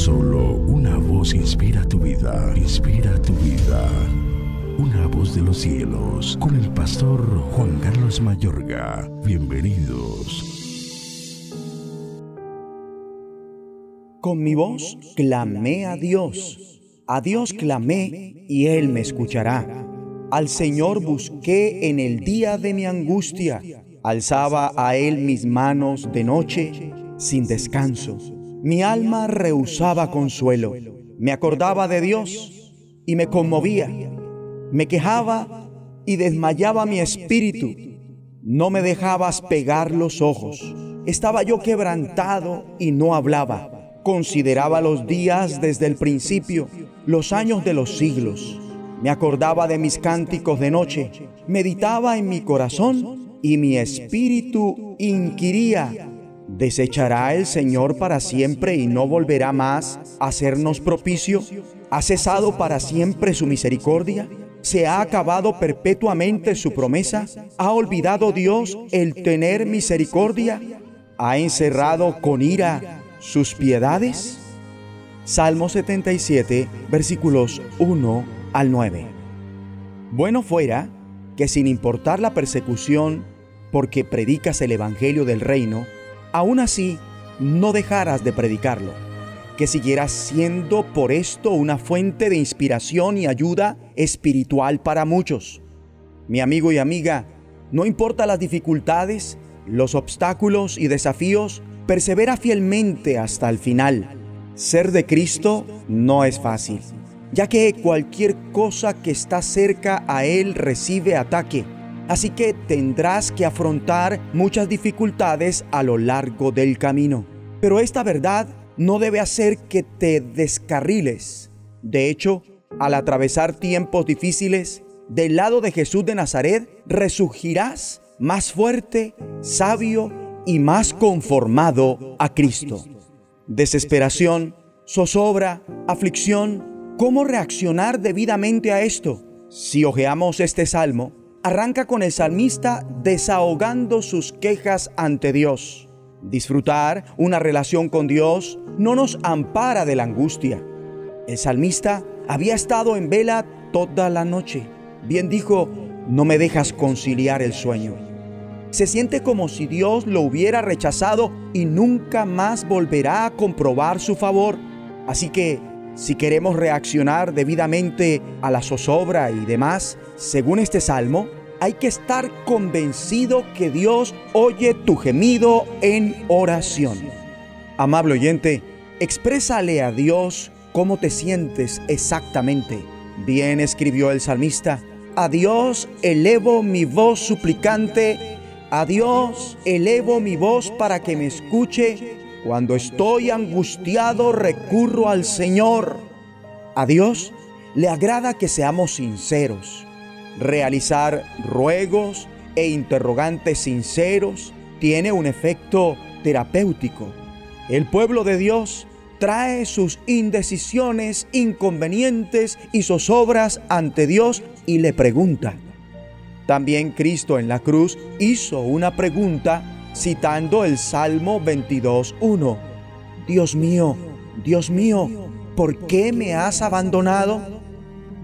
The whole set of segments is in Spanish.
Solo una voz inspira tu vida, inspira tu vida. Una voz de los cielos, con el pastor Juan Carlos Mayorga. Bienvenidos. Con mi voz clamé a Dios. A Dios clamé y Él me escuchará. Al Señor busqué en el día de mi angustia. Alzaba a Él mis manos de noche sin descanso. Mi alma rehusaba consuelo. Me acordaba de Dios y me conmovía. Me quejaba y desmayaba mi espíritu. No me dejabas pegar los ojos. Estaba yo quebrantado y no hablaba. Consideraba los días desde el principio, los años de los siglos. Me acordaba de mis cánticos de noche. Meditaba en mi corazón y mi espíritu inquiría ¿Desechará el Señor para siempre y no volverá más a hacernos propicio? ¿Ha cesado para siempre su misericordia? ¿Se ha acabado perpetuamente su promesa? ¿Ha olvidado Dios el tener misericordia? ¿Ha encerrado con ira sus piedades? Salmo 77, versículos 1 al 9. Bueno fuera que sin importar la persecución, porque predicas el Evangelio del reino, aún así no dejaras de predicarlo, que siguieras siendo por esto una fuente de inspiración y ayuda espiritual para muchos. Mi amigo y amiga, no importa las dificultades, los obstáculos y desafíos, persevera fielmente hasta el final. Ser de Cristo no es fácil, ya que cualquier cosa que está cerca a Él recibe ataque Así que tendrás que afrontar muchas dificultades a lo largo del camino. Pero esta verdad no debe hacer que te descarriles. De hecho, al atravesar tiempos difíciles, del lado de Jesús de Nazaret, resurgirás más fuerte, sabio y más conformado a Cristo. Desesperación, zozobra, aflicción, ¿cómo reaccionar debidamente a esto? Si hojeamos este salmo, arranca con el salmista desahogando sus quejas ante Dios. Disfrutar una relación con Dios no nos ampara de la angustia. El salmista había estado en vela toda la noche. Bien dijo, no me dejas conciliar el sueño. Se siente como si Dios lo hubiera rechazado y nunca más volverá a comprobar su favor. Así que, si queremos reaccionar debidamente a la zozobra y demás, según este salmo, hay que estar convencido que Dios oye tu gemido en oración. Amable oyente, exprésale a Dios cómo te sientes exactamente. Bien escribió el salmista, a Dios elevo mi voz suplicante, a Dios elevo mi voz para que me escuche. Cuando estoy angustiado recurro al Señor. A Dios le agrada que seamos sinceros Realizar ruegos e interrogantes sinceros tiene un efecto terapéutico. El pueblo de Dios trae sus indecisiones, inconvenientes y zozobras ante Dios y le pregunta. También Cristo en la cruz hizo una pregunta citando el Salmo 22.1. Dios mío, Dios mío, ¿por qué me has abandonado?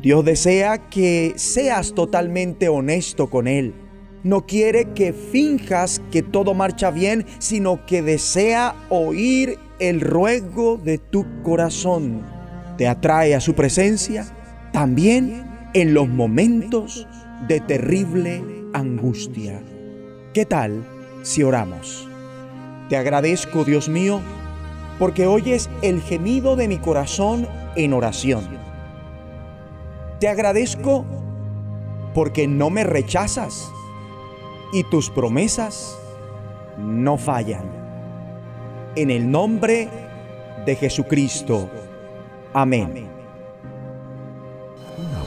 Dios desea que seas totalmente honesto con Él. No quiere que finjas que todo marcha bien, sino que desea oír el ruego de tu corazón. Te atrae a su presencia también en los momentos de terrible angustia. ¿Qué tal si oramos? Te agradezco, Dios mío, porque oyes el gemido de mi corazón en oración te agradezco porque no me rechazas y tus promesas no fallan. En el nombre de Jesucristo. Amén.